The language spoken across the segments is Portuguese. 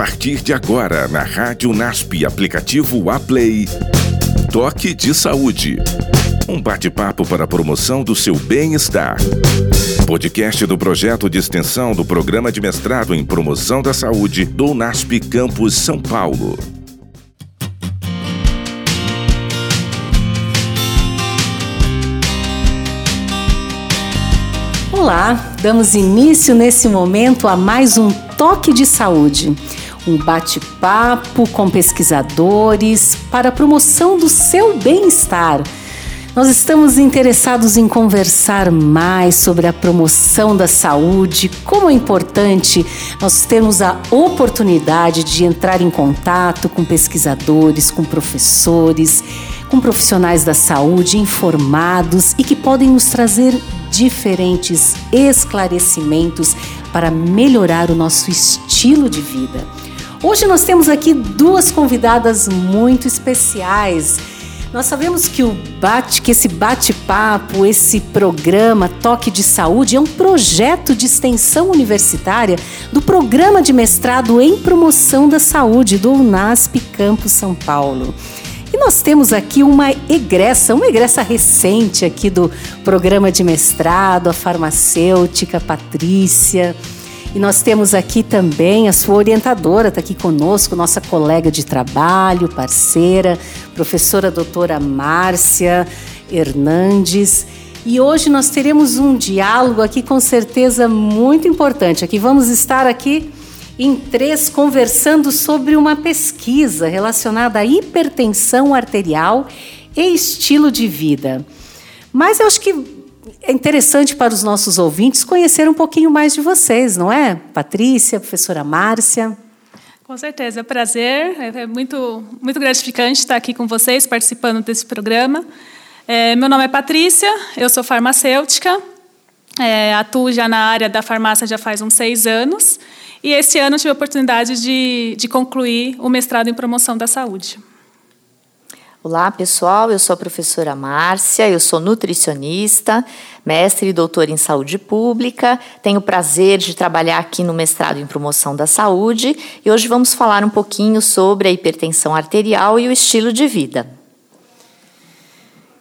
partir de agora na Rádio NASP, aplicativo Aplay. Toque de Saúde. Um bate-papo para a promoção do seu bem-estar. Podcast do projeto de extensão do Programa de Mestrado em Promoção da Saúde do NASP Campus São Paulo. Olá, damos início nesse momento a mais um Toque de Saúde, um bate-papo com pesquisadores para a promoção do seu bem-estar. Nós estamos interessados em conversar mais sobre a promoção da saúde, como é importante nós termos a oportunidade de entrar em contato com pesquisadores, com professores, com profissionais da saúde informados e que podem nos trazer diferentes esclarecimentos para melhorar o nosso estilo de vida. Hoje nós temos aqui duas convidadas muito especiais. Nós sabemos que o bate, que esse bate-papo, esse programa Toque de Saúde é um projeto de extensão universitária do Programa de Mestrado em Promoção da Saúde do UNASP Campus São Paulo. E nós temos aqui uma egressa, uma egressa recente aqui do programa de mestrado, a farmacêutica Patrícia. E nós temos aqui também a sua orientadora, está aqui conosco, nossa colega de trabalho, parceira, professora doutora Márcia Hernandes. E hoje nós teremos um diálogo aqui com certeza muito importante. Aqui vamos estar aqui em três conversando sobre uma pesquisa relacionada à hipertensão arterial e estilo de vida. Mas eu acho que é interessante para os nossos ouvintes conhecer um pouquinho mais de vocês, não é? Patrícia, professora Márcia. Com certeza, é prazer, é muito, muito gratificante estar aqui com vocês, participando desse programa. É, meu nome é Patrícia, eu sou farmacêutica, é, atuo já na área da farmácia já faz uns seis anos e esse ano tive a oportunidade de, de concluir o mestrado em promoção da saúde. Olá, pessoal. Eu sou a professora Márcia, eu sou nutricionista, mestre e doutora em saúde pública. Tenho o prazer de trabalhar aqui no mestrado em promoção da saúde e hoje vamos falar um pouquinho sobre a hipertensão arterial e o estilo de vida.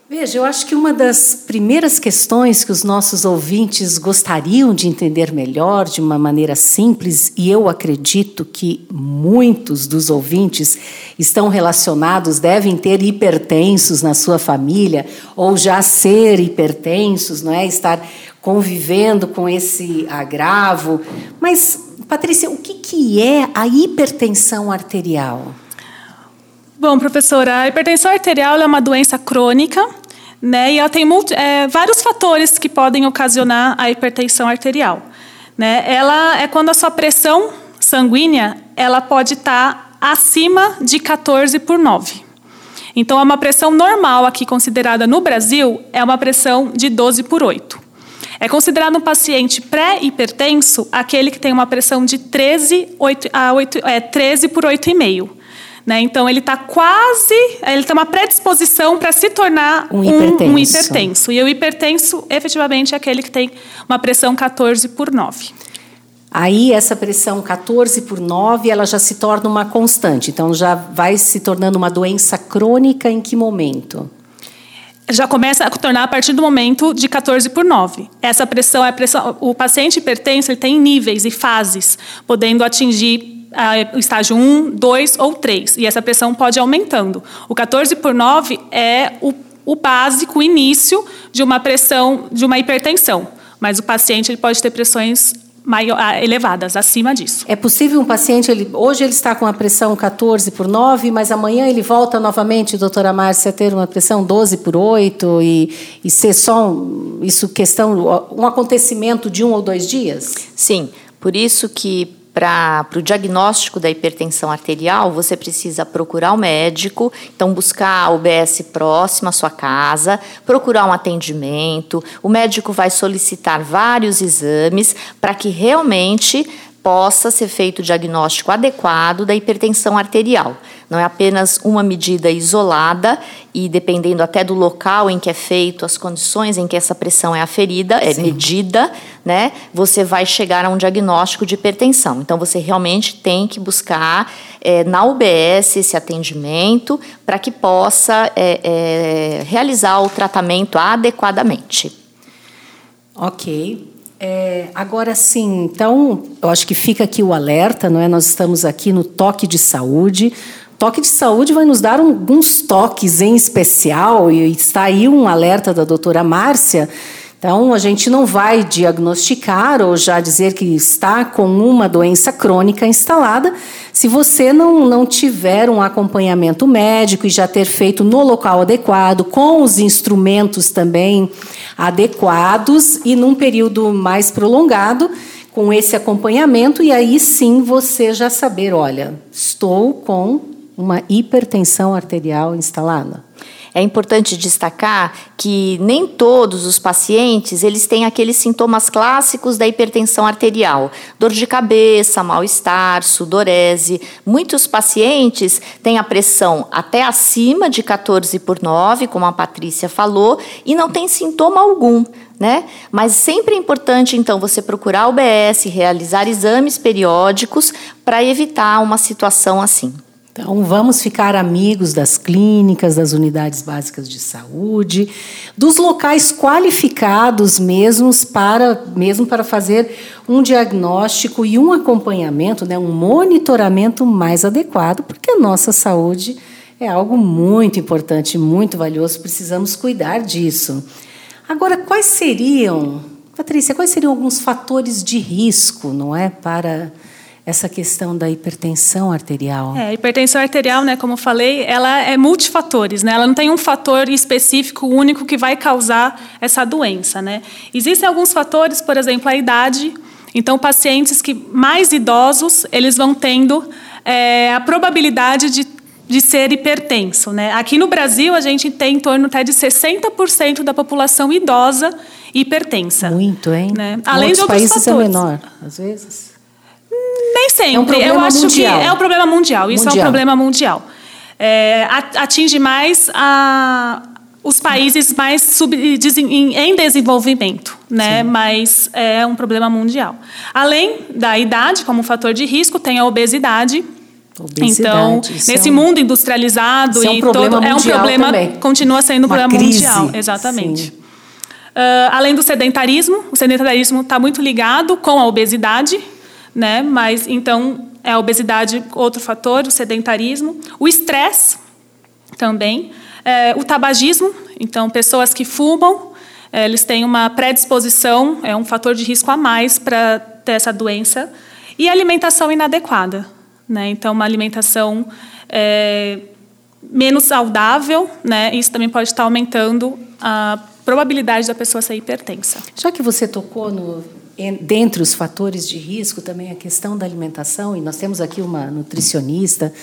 Veja, eu acho que uma das primeiras questões que os nossos ouvintes gostariam de entender melhor, de uma maneira simples, e eu acredito que muitos dos ouvintes estão relacionados, devem ter hipertensos na sua família, ou já ser hipertensos, não é? Estar convivendo com esse agravo. Mas, Patrícia, o que, que é a hipertensão arterial? Bom, professora, a hipertensão arterial é uma doença crônica, né? E ela tem é, vários fatores que podem ocasionar a hipertensão arterial. Né? Ela é quando a sua pressão sanguínea ela pode estar acima de 14 por 9. Então, é uma pressão normal aqui considerada no Brasil é uma pressão de 12 por 8. É considerado um paciente pré-hipertenso aquele que tem uma pressão de 13, 8, a 8, é, 13 por 8,5. Né? Então, ele está quase, ele tem uma predisposição para se tornar um hipertenso. Um, um hipertenso. E o hipertenso, efetivamente, é aquele que tem uma pressão 14 por 9. Aí essa pressão 14 por 9, ela já se torna uma constante. Então já vai se tornando uma doença crônica em que momento? Já começa a tornar a partir do momento de 14 por 9. Essa pressão é pressão, o paciente hipertenso, ele tem níveis e fases, podendo atingir o estágio 1, 2 ou 3. E essa pressão pode ir aumentando. O 14 por 9 é o, o básico, o início de uma pressão, de uma hipertensão. Mas o paciente ele pode ter pressões maior, ah, elevadas, acima disso. É possível um paciente, ele, hoje ele está com uma pressão 14 por 9, mas amanhã ele volta novamente, doutora Márcia, a ter uma pressão 12 por 8 e, e ser só um, isso questão, um acontecimento de um ou dois dias? Sim, por isso que para o diagnóstico da hipertensão arterial, você precisa procurar o médico, então buscar a UBS próxima à sua casa, procurar um atendimento. O médico vai solicitar vários exames para que realmente possa ser feito o diagnóstico adequado da hipertensão arterial. Não é apenas uma medida isolada e dependendo até do local em que é feito, as condições em que essa pressão é aferida, é Sim. medida, né? Você vai chegar a um diagnóstico de hipertensão. Então você realmente tem que buscar é, na UBS esse atendimento para que possa é, é, realizar o tratamento adequadamente. Ok. É, agora sim, então, eu acho que fica aqui o alerta, não é? Nós estamos aqui no toque de saúde. Toque de saúde vai nos dar alguns toques em especial, e está aí um alerta da doutora Márcia então, a gente não vai diagnosticar ou já dizer que está com uma doença crônica instalada se você não, não tiver um acompanhamento médico e já ter feito no local adequado, com os instrumentos também adequados e num período mais prolongado, com esse acompanhamento, e aí sim você já saber: olha, estou com uma hipertensão arterial instalada. É importante destacar que nem todos os pacientes eles têm aqueles sintomas clássicos da hipertensão arterial: dor de cabeça, mal-estar, sudorese. Muitos pacientes têm a pressão até acima de 14 por 9, como a Patrícia falou, e não tem sintoma algum. Né? Mas sempre é importante, então, você procurar o BS, realizar exames periódicos para evitar uma situação assim. Então, vamos ficar amigos das clínicas, das unidades básicas de saúde, dos locais qualificados mesmos para, mesmo para fazer um diagnóstico e um acompanhamento, né, um monitoramento mais adequado, porque a nossa saúde é algo muito importante, muito valioso, precisamos cuidar disso. Agora, quais seriam, Patrícia, quais seriam alguns fatores de risco, não é, para essa questão da hipertensão arterial? É, a hipertensão arterial, né, como eu falei, ela é multifatores, né? Ela não tem um fator específico único que vai causar essa doença, né? Existem alguns fatores, por exemplo, a idade. Então, pacientes que mais idosos, eles vão tendo é, a probabilidade de de ser hipertenso. Né? Aqui no Brasil, a gente tem em torno até de 60% da população idosa hipertensa. Muito, hein? Né? Além de outros países é fatores. é menor, às vezes. Nem sempre. É um Eu acho mundial. que é um problema mundial. Isso mundial. é um problema mundial. É, atinge mais a, os países mais sub, em desenvolvimento, né? Sim. Mas é um problema mundial. Além da idade como fator de risco, tem a obesidade. Obesidade, então, nesse é um, mundo industrializado é um e todo, é um problema, também. continua sendo um Uma problema crise. mundial, exatamente. Uh, além do sedentarismo, o sedentarismo está muito ligado com a obesidade, né? Mas então é a obesidade outro fator, o sedentarismo, o estresse também, é, o tabagismo. Então pessoas que fumam, é, eles têm uma predisposição, é um fator de risco a mais para ter essa doença e alimentação inadequada, né? Então uma alimentação é, menos saudável, né? Isso também pode estar aumentando a probabilidade da pessoa ser hipertensa. Já que você tocou no dentre os fatores de risco também a questão da alimentação, e nós temos aqui uma nutricionista,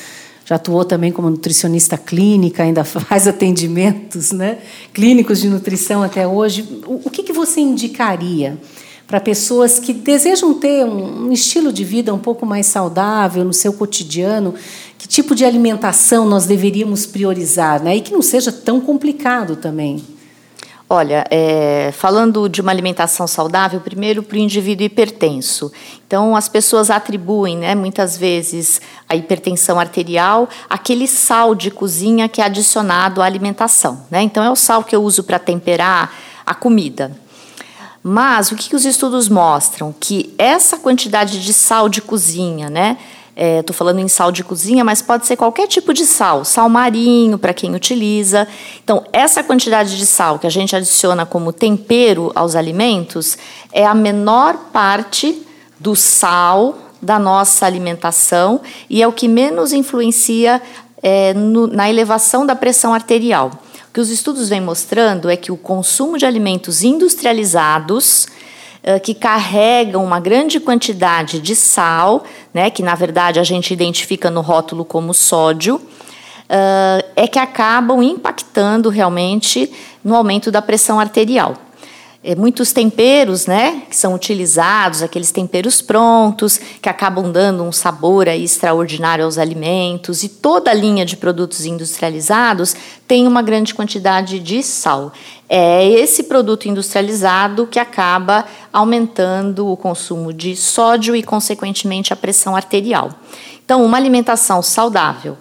já atuou também como nutricionista clínica, ainda faz atendimentos né, clínicos de nutrição até hoje. O, que, que você indicaria para pessoas que desejam ter um, um estilo de vida um pouco mais saudável no seu cotidiano? Que tipo de alimentação nós deveríamos priorizar né, e que não seja tão complicado também? Olha, é, falando de uma alimentação saudável, primeiro para o indivíduo hipertenso. Então, as pessoas atribuem, né, muitas vezes, a hipertensão arterial aquele sal de cozinha que é adicionado à alimentação. Né? Então, é o sal que eu uso para temperar a comida. Mas o que, que os estudos mostram? Que essa quantidade de sal de cozinha, né, Estou é, falando em sal de cozinha, mas pode ser qualquer tipo de sal, sal marinho para quem utiliza. Então, essa quantidade de sal que a gente adiciona como tempero aos alimentos é a menor parte do sal da nossa alimentação e é o que menos influencia é, no, na elevação da pressão arterial. O que os estudos vêm mostrando é que o consumo de alimentos industrializados que carregam uma grande quantidade de sal, né, que na verdade a gente identifica no rótulo como sódio, é que acabam impactando realmente no aumento da pressão arterial. É, muitos temperos, né, que são utilizados, aqueles temperos prontos, que acabam dando um sabor aí extraordinário aos alimentos, e toda a linha de produtos industrializados tem uma grande quantidade de sal. É esse produto industrializado que acaba aumentando o consumo de sódio e, consequentemente, a pressão arterial. Então, uma alimentação saudável,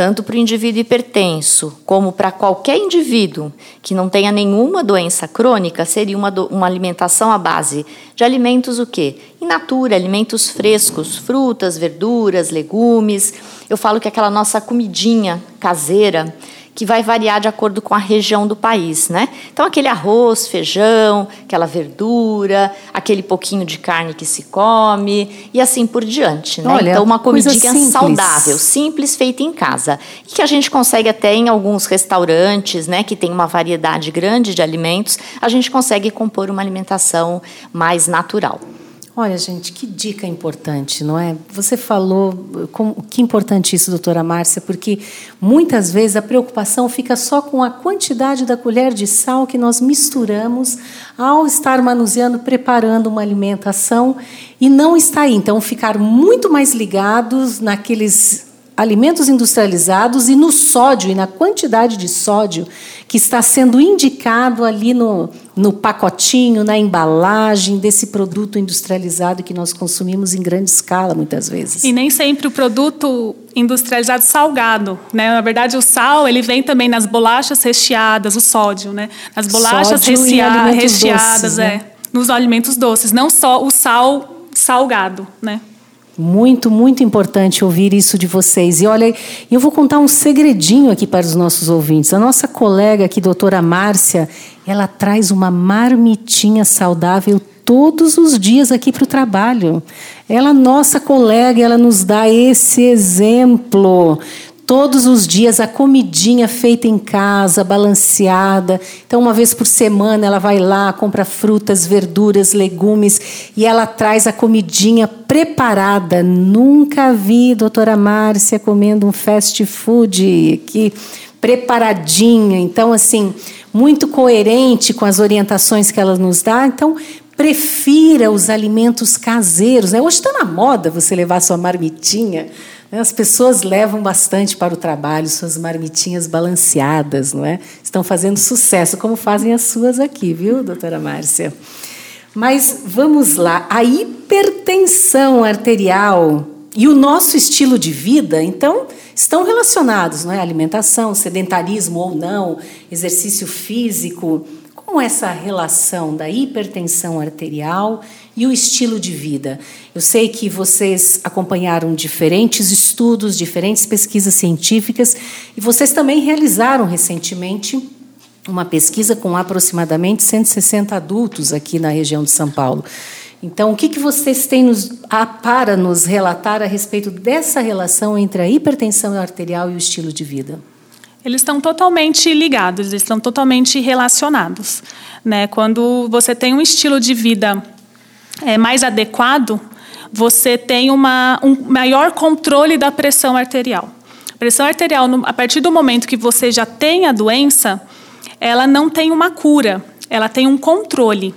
tanto para o indivíduo hipertenso como para qualquer indivíduo que não tenha nenhuma doença crônica, seria uma, uma alimentação à base de alimentos o quê? In natura, alimentos frescos, frutas, verduras, legumes. Eu falo que aquela nossa comidinha caseira, que vai variar de acordo com a região do país, né? Então aquele arroz, feijão, aquela verdura, aquele pouquinho de carne que se come e assim por diante, né? Olha, então uma comidinha simples. saudável, simples, feita em casa e que a gente consegue até em alguns restaurantes, né, que tem uma variedade grande de alimentos, a gente consegue compor uma alimentação mais natural. Olha, gente, que dica importante, não é? Você falou, com, que importante isso, doutora Márcia, porque muitas vezes a preocupação fica só com a quantidade da colher de sal que nós misturamos ao estar manuseando, preparando uma alimentação e não está aí. Então, ficar muito mais ligados naqueles alimentos industrializados e no sódio e na quantidade de sódio que está sendo indicado ali no, no pacotinho, na embalagem desse produto industrializado que nós consumimos em grande escala muitas vezes. E nem sempre o produto industrializado salgado, né? Na verdade, o sal ele vem também nas bolachas recheadas, o sódio, né? Nas bolachas recheadas, recheadas, é, né? nos alimentos doces, não só o sal salgado, né? Muito, muito importante ouvir isso de vocês. E olha, eu vou contar um segredinho aqui para os nossos ouvintes. A nossa colega aqui, doutora Márcia, ela traz uma marmitinha saudável todos os dias aqui para o trabalho. Ela, nossa colega, ela nos dá esse exemplo todos os dias a comidinha feita em casa, balanceada. Então, uma vez por semana, ela vai lá, compra frutas, verduras, legumes e ela traz a comidinha preparada. Nunca vi doutora Márcia comendo um fast food que preparadinha. Então, assim, muito coerente com as orientações que ela nos dá. Então, prefira os alimentos caseiros. Né? Hoje está na moda você levar sua marmitinha as pessoas levam bastante para o trabalho suas marmitinhas balanceadas, não é? Estão fazendo sucesso, como fazem as suas aqui, viu, doutora Márcia? Mas vamos lá, a hipertensão arterial e o nosso estilo de vida, então, estão relacionados, não é? Alimentação, sedentarismo ou não, exercício físico. Como essa relação da hipertensão arterial e o estilo de vida? Eu sei que vocês acompanharam diferentes estudos, diferentes pesquisas científicas, e vocês também realizaram recentemente uma pesquisa com aproximadamente 160 adultos aqui na região de São Paulo. Então, o que, que vocês têm nos, a, para nos relatar a respeito dessa relação entre a hipertensão arterial e o estilo de vida? Eles estão totalmente ligados, eles estão totalmente relacionados. Né? Quando você tem um estilo de vida é, mais adequado, você tem uma, um maior controle da pressão arterial. A pressão arterial, a partir do momento que você já tem a doença, ela não tem uma cura, ela tem um controle.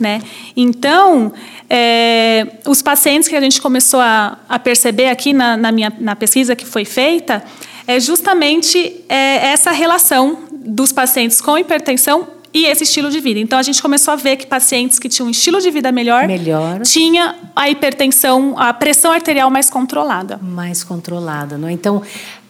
Né? Então, é, os pacientes que a gente começou a, a perceber aqui na, na, minha, na pesquisa que foi feita, é justamente é, essa relação dos pacientes com hipertensão e esse estilo de vida. Então a gente começou a ver que pacientes que tinham um estilo de vida melhor, melhor. tinha a hipertensão, a pressão arterial mais controlada. Mais controlada, não? É? Então,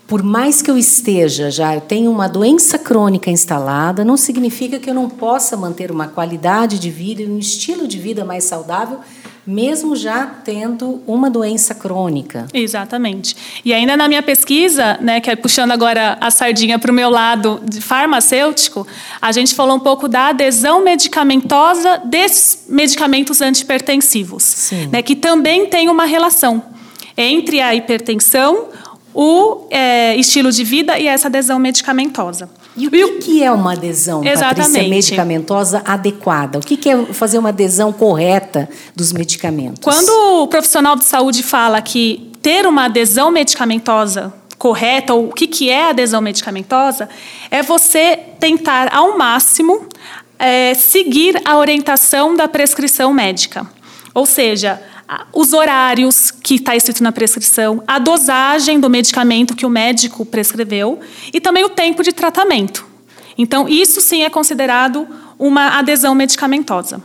por mais que eu esteja já, eu tenho uma doença crônica instalada, não significa que eu não possa manter uma qualidade de vida e um estilo de vida mais saudável mesmo já tendo uma doença crônica. Exatamente. E ainda na minha pesquisa, né, que é puxando agora a sardinha para o meu lado de farmacêutico, a gente falou um pouco da adesão medicamentosa desses medicamentos antipertensivos, né, que também tem uma relação entre a hipertensão, o é, estilo de vida e essa adesão medicamentosa. E o que, que é uma adesão, Exatamente. Patrícia, medicamentosa adequada? O que, que é fazer uma adesão correta dos medicamentos? Quando o profissional de saúde fala que ter uma adesão medicamentosa correta, ou o que, que é adesão medicamentosa, é você tentar ao máximo é, seguir a orientação da prescrição médica. Ou seja, os horários que está escrito na prescrição, a dosagem do medicamento que o médico prescreveu e também o tempo de tratamento. Então, isso sim é considerado uma adesão medicamentosa.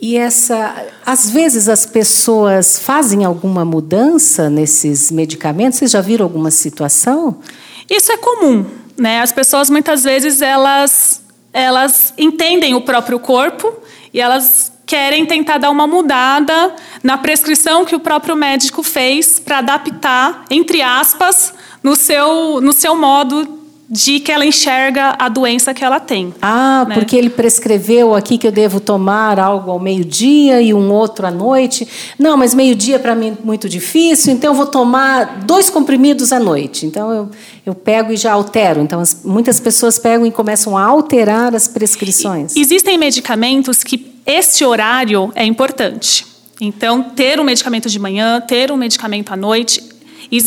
E essa, às vezes as pessoas fazem alguma mudança nesses medicamentos. Vocês já viram alguma situação? Isso é comum, né? As pessoas muitas vezes elas elas entendem o próprio corpo e elas querem tentar dar uma mudada na prescrição que o próprio médico fez para adaptar, entre aspas, no seu no seu modo de que ela enxerga a doença que ela tem. Ah, né? porque ele prescreveu aqui que eu devo tomar algo ao meio-dia e um outro à noite. Não, mas meio-dia para mim é muito difícil, então eu vou tomar dois comprimidos à noite. Então eu, eu pego e já altero. Então as, muitas pessoas pegam e começam a alterar as prescrições. Existem medicamentos que esse horário é importante. Então, ter um medicamento de manhã, ter um medicamento à noite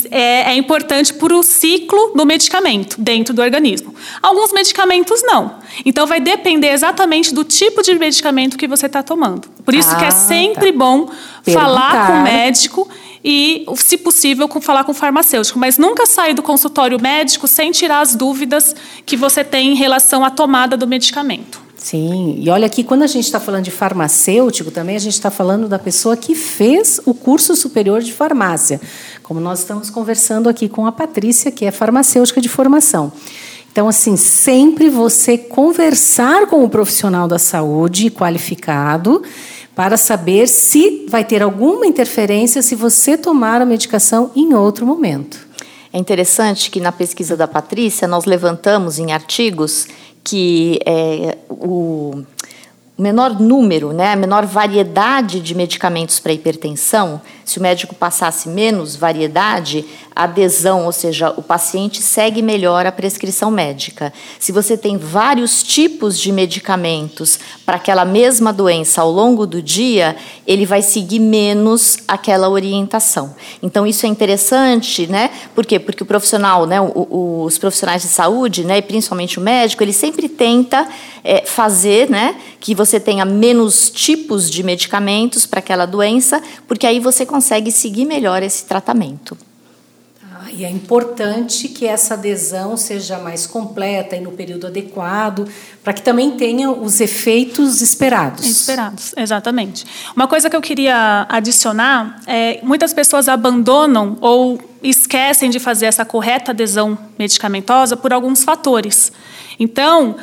é, é importante para o ciclo do medicamento dentro do organismo. Alguns medicamentos não. Então vai depender exatamente do tipo de medicamento que você está tomando. Por isso ah, que é ah, sempre tá. bom Perguntar. falar com o médico e, se possível, falar com o farmacêutico. Mas nunca sair do consultório médico sem tirar as dúvidas que você tem em relação à tomada do medicamento. Sim, e olha aqui, quando a gente está falando de farmacêutico, também a gente está falando da pessoa que fez o curso superior de farmácia, como nós estamos conversando aqui com a Patrícia, que é farmacêutica de formação. Então, assim, sempre você conversar com o profissional da saúde qualificado para saber se vai ter alguma interferência se você tomar a medicação em outro momento. É interessante que na pesquisa da Patrícia nós levantamos em artigos que é, o menor número, né, a menor variedade de medicamentos para hipertensão, se o médico passasse menos variedade, a adesão, ou seja, o paciente segue melhor a prescrição médica. Se você tem vários tipos de medicamentos para aquela mesma doença ao longo do dia, ele vai seguir menos aquela orientação. Então isso é interessante, né? Por quê? Porque o profissional, né, os profissionais de saúde, né, e principalmente o médico, ele sempre tenta é, fazer, né, que você tenha menos tipos de medicamentos para aquela doença, porque aí você consegue seguir melhor esse tratamento. Ah, e é importante que essa adesão seja mais completa e no período adequado, para que também tenha os efeitos esperados. Esperados, exatamente. Uma coisa que eu queria adicionar é muitas pessoas abandonam ou esquecem de fazer essa correta adesão medicamentosa por alguns fatores. Então,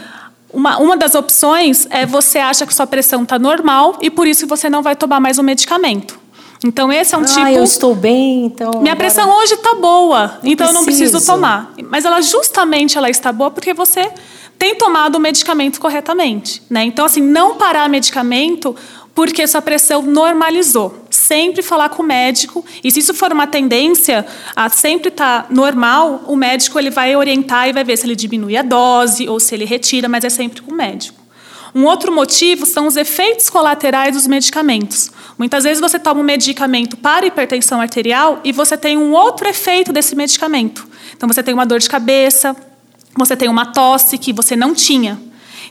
uma, uma das opções é você acha que sua pressão está normal e por isso você não vai tomar mais o medicamento. Então, esse é um ah, tipo. eu estou bem, então. Minha agora... pressão hoje está boa, então preciso. eu não preciso tomar. Mas ela justamente ela está boa porque você tem tomado o medicamento corretamente. Né? Então, assim, não parar medicamento porque sua pressão normalizou. Sempre falar com o médico. E se isso for uma tendência a sempre estar tá normal, o médico ele vai orientar e vai ver se ele diminui a dose ou se ele retira, mas é sempre com o médico. Um outro motivo são os efeitos colaterais dos medicamentos. Muitas vezes você toma um medicamento para hipertensão arterial e você tem um outro efeito desse medicamento. Então você tem uma dor de cabeça, você tem uma tosse que você não tinha.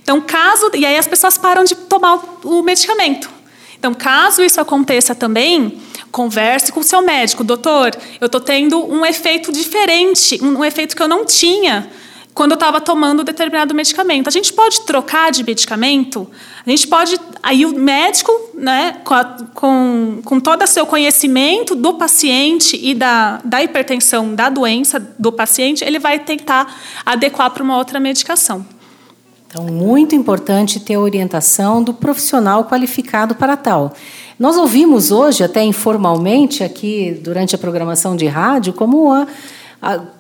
Então, caso. E aí as pessoas param de tomar o medicamento. Então, caso isso aconteça também, converse com o seu médico. Doutor, eu estou tendo um efeito diferente, um efeito que eu não tinha quando eu estava tomando determinado medicamento. A gente pode trocar de medicamento, a gente pode. Aí o médico, né, com, a, com, com todo o seu conhecimento do paciente e da, da hipertensão da doença do paciente, ele vai tentar adequar para uma outra medicação. Então, muito importante ter a orientação do profissional qualificado para tal. Nós ouvimos hoje, até informalmente, aqui durante a programação de rádio, como a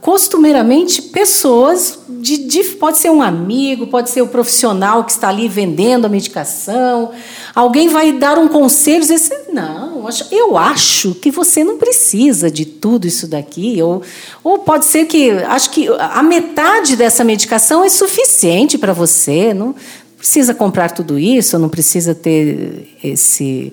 costumeiramente pessoas de, de, pode ser um amigo, pode ser o profissional que está ali vendendo a medicação. Alguém vai dar um conselho dizer assim, não, eu acho que você não precisa de tudo isso daqui. Ou, ou pode ser que acho que a metade dessa medicação é suficiente para você. Não precisa comprar tudo isso, não precisa ter esse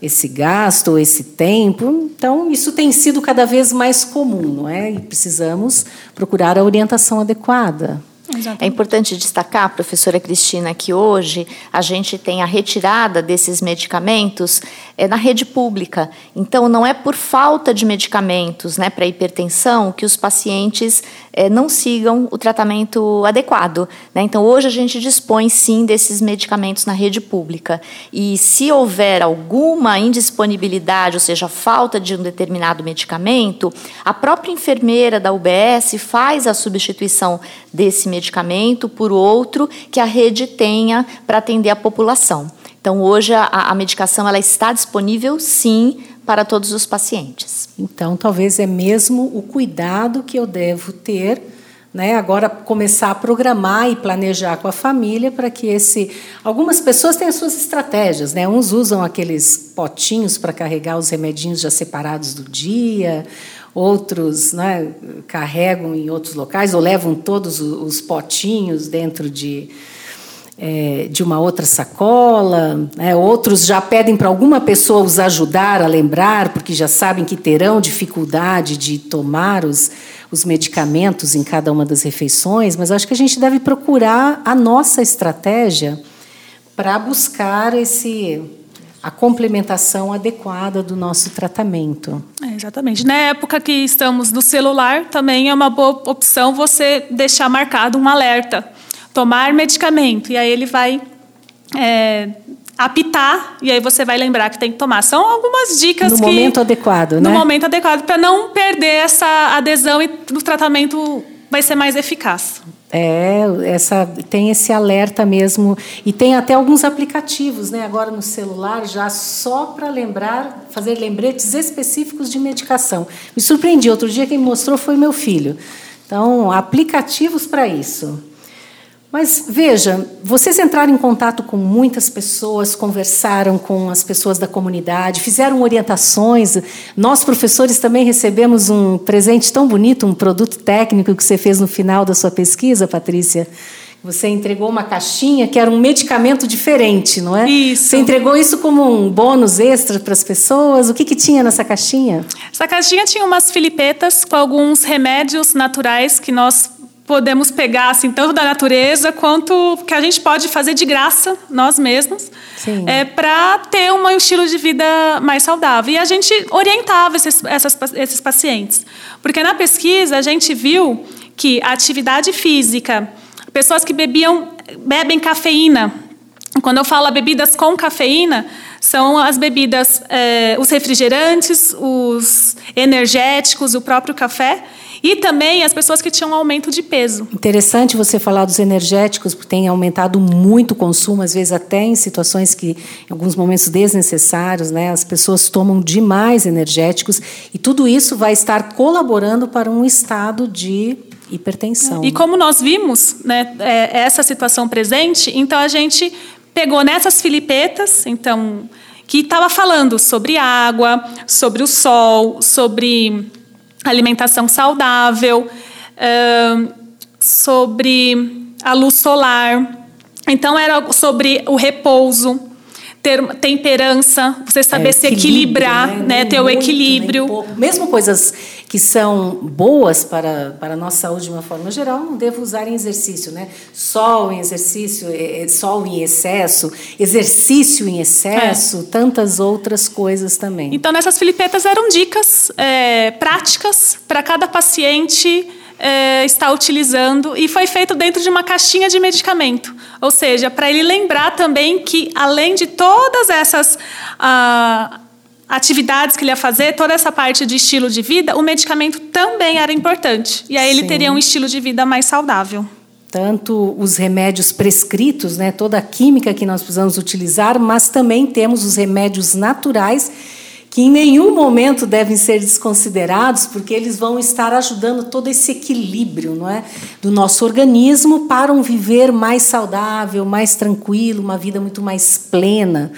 esse gasto, esse tempo. Então, isso tem sido cada vez mais comum, não é? E precisamos procurar a orientação adequada. Exatamente. É importante destacar, professora Cristina, que hoje a gente tem a retirada desses medicamentos é, na rede pública. Então, não é por falta de medicamentos né, para hipertensão que os pacientes é, não sigam o tratamento adequado. Né? Então, hoje a gente dispõe sim desses medicamentos na rede pública. E se houver alguma indisponibilidade, ou seja, falta de um determinado medicamento, a própria enfermeira da UBS faz a substituição desse medicamento medicamento por outro que a rede tenha para atender a população. Então, hoje, a, a medicação ela está disponível, sim, para todos os pacientes. Então, talvez é mesmo o cuidado que eu devo ter né? Agora começar a programar e planejar com a família para que esse. Algumas pessoas têm as suas estratégias, né? Uns usam aqueles potinhos para carregar os remedinhos já separados do dia, outros né, carregam em outros locais ou levam todos os potinhos dentro de, é, de uma outra sacola. Né, outros já pedem para alguma pessoa os ajudar a lembrar, porque já sabem que terão dificuldade de tomar os, os medicamentos em cada uma das refeições, mas acho que a gente deve procurar a nossa estratégia para buscar esse a complementação adequada do nosso tratamento. É, exatamente. Na época que estamos no celular, também é uma boa opção você deixar marcado um alerta. Tomar medicamento. E aí ele vai é, apitar, e aí você vai lembrar que tem que tomar. São algumas dicas no que. No momento adequado, né? No momento adequado, para não perder essa adesão e o tratamento vai ser mais eficaz. É, essa tem esse alerta mesmo e tem até alguns aplicativos, né? Agora no celular já só para lembrar, fazer lembretes específicos de medicação. Me surpreendi. Outro dia quem mostrou foi meu filho. Então, aplicativos para isso. Mas veja, vocês entraram em contato com muitas pessoas, conversaram com as pessoas da comunidade, fizeram orientações. Nós, professores, também recebemos um presente tão bonito, um produto técnico que você fez no final da sua pesquisa, Patrícia. Você entregou uma caixinha que era um medicamento diferente, não é? Isso. Você entregou isso como um bônus extra para as pessoas. O que, que tinha nessa caixinha? Essa caixinha tinha umas filipetas com alguns remédios naturais que nós podemos pegar assim tanto da natureza quanto que a gente pode fazer de graça nós mesmos é para ter um estilo de vida mais saudável. E a gente orientava esses, essas, esses pacientes. Porque na pesquisa a gente viu que a atividade física pessoas que bebiam bebem cafeína quando eu falo bebidas com cafeína são as bebidas é, os refrigerantes os energéticos o próprio café e também as pessoas que tinham aumento de peso. Interessante você falar dos energéticos, porque tem aumentado muito o consumo, às vezes até em situações que, em alguns momentos desnecessários, né, as pessoas tomam demais energéticos, e tudo isso vai estar colaborando para um estado de hipertensão. E como nós vimos né, é, essa situação presente, então a gente pegou nessas filipetas, então que estava falando sobre água, sobre o sol, sobre alimentação saudável, sobre a luz solar. Então, era sobre o repouso, ter temperança, você saber é, se equilibrar, né? né? ter o equilíbrio. Mesmo coisas que são boas para, para a nossa saúde de uma forma geral, não devo usar em exercício, né? Sol em exercício, sol em excesso, exercício em excesso, é. tantas outras coisas também. Então, nessas filipetas eram dicas é, práticas para cada paciente é, está utilizando e foi feito dentro de uma caixinha de medicamento. Ou seja, para ele lembrar também que, além de todas essas ah, atividades que ele ia fazer, toda essa parte de estilo de vida, o medicamento também era importante. E aí ele Sim. teria um estilo de vida mais saudável. Tanto os remédios prescritos, né, toda a química que nós precisamos utilizar, mas também temos os remédios naturais que em nenhum momento devem ser desconsiderados, porque eles vão estar ajudando todo esse equilíbrio não é, do nosso organismo para um viver mais saudável, mais tranquilo, uma vida muito mais plena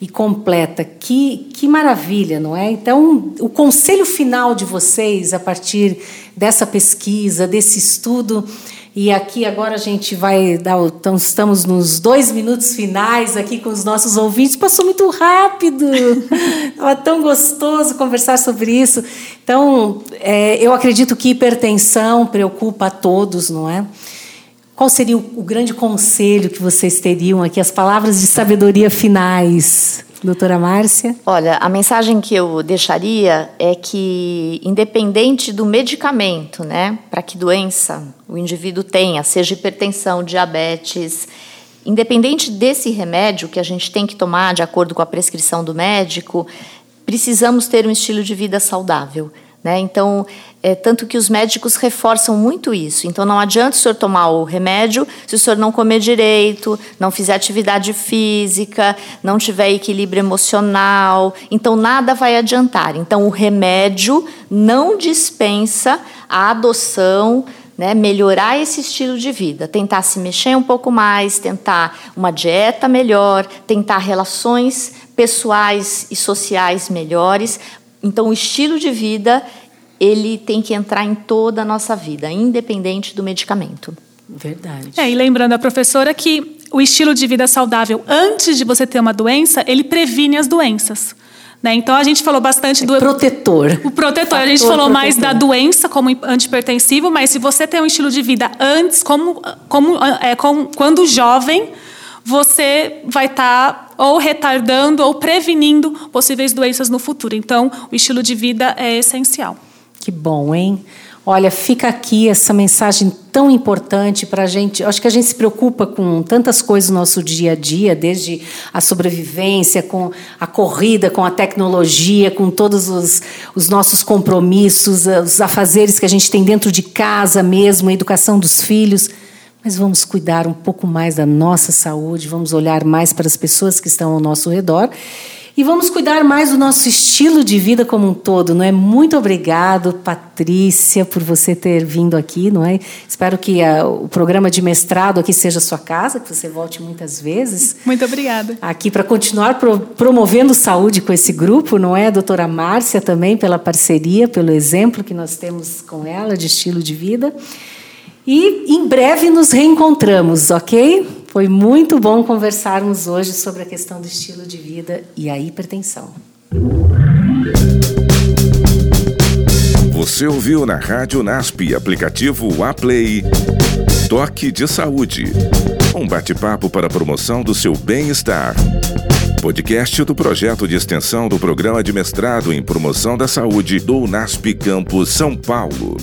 e completa. Que, que maravilha, não é? Então, o conselho final de vocês, a partir dessa pesquisa, desse estudo, e aqui agora a gente vai dar. Então, estamos nos dois minutos finais aqui com os nossos ouvintes. Passou muito rápido. Estava tão gostoso conversar sobre isso. Então, é, eu acredito que hipertensão preocupa a todos, não é? qual seria o, o grande conselho que vocês teriam aqui, as palavras de sabedoria finais? Doutora Márcia? Olha, a mensagem que eu deixaria é que, independente do medicamento, né, para que doença o indivíduo tenha, seja hipertensão, diabetes, independente desse remédio que a gente tem que tomar de acordo com a prescrição do médico, precisamos ter um estilo de vida saudável. Né? Então, é, tanto que os médicos reforçam muito isso. Então, não adianta o senhor tomar o remédio se o senhor não comer direito, não fizer atividade física, não tiver equilíbrio emocional. Então, nada vai adiantar. Então, o remédio não dispensa a adoção, né, melhorar esse estilo de vida, tentar se mexer um pouco mais, tentar uma dieta melhor, tentar relações pessoais e sociais melhores, então, o estilo de vida ele tem que entrar em toda a nossa vida, independente do medicamento. Verdade. É, e lembrando a professora que o estilo de vida saudável, antes de você ter uma doença, ele previne as doenças. Né? Então a gente falou bastante do. Protetor. O protetor. a gente falou protetor. mais da doença como antipertensivo, mas se você tem um estilo de vida antes, como, como, é, como quando jovem, você vai estar tá ou retardando ou prevenindo possíveis doenças no futuro. Então, o estilo de vida é essencial. Que bom, hein? Olha, fica aqui essa mensagem tão importante para a gente. Acho que a gente se preocupa com tantas coisas no nosso dia a dia, desde a sobrevivência, com a corrida, com a tecnologia, com todos os, os nossos compromissos, os afazeres que a gente tem dentro de casa mesmo, a educação dos filhos mas vamos cuidar um pouco mais da nossa saúde, vamos olhar mais para as pessoas que estão ao nosso redor e vamos cuidar mais do nosso estilo de vida como um todo, não é? Muito obrigado, Patrícia, por você ter vindo aqui, não é? Espero que a, o programa de mestrado aqui seja a sua casa, que você volte muitas vezes. Muito obrigada. Aqui para continuar pro, promovendo saúde com esse grupo, não é? A doutora Márcia também pela parceria, pelo exemplo que nós temos com ela de estilo de vida. E em breve nos reencontramos, ok? Foi muito bom conversarmos hoje sobre a questão do estilo de vida e a hipertensão. Você ouviu na Rádio NASP, aplicativo Aplay, Toque de Saúde. Um bate-papo para a promoção do seu bem-estar. Podcast do projeto de extensão do programa de mestrado em promoção da saúde do NASP Campus São Paulo.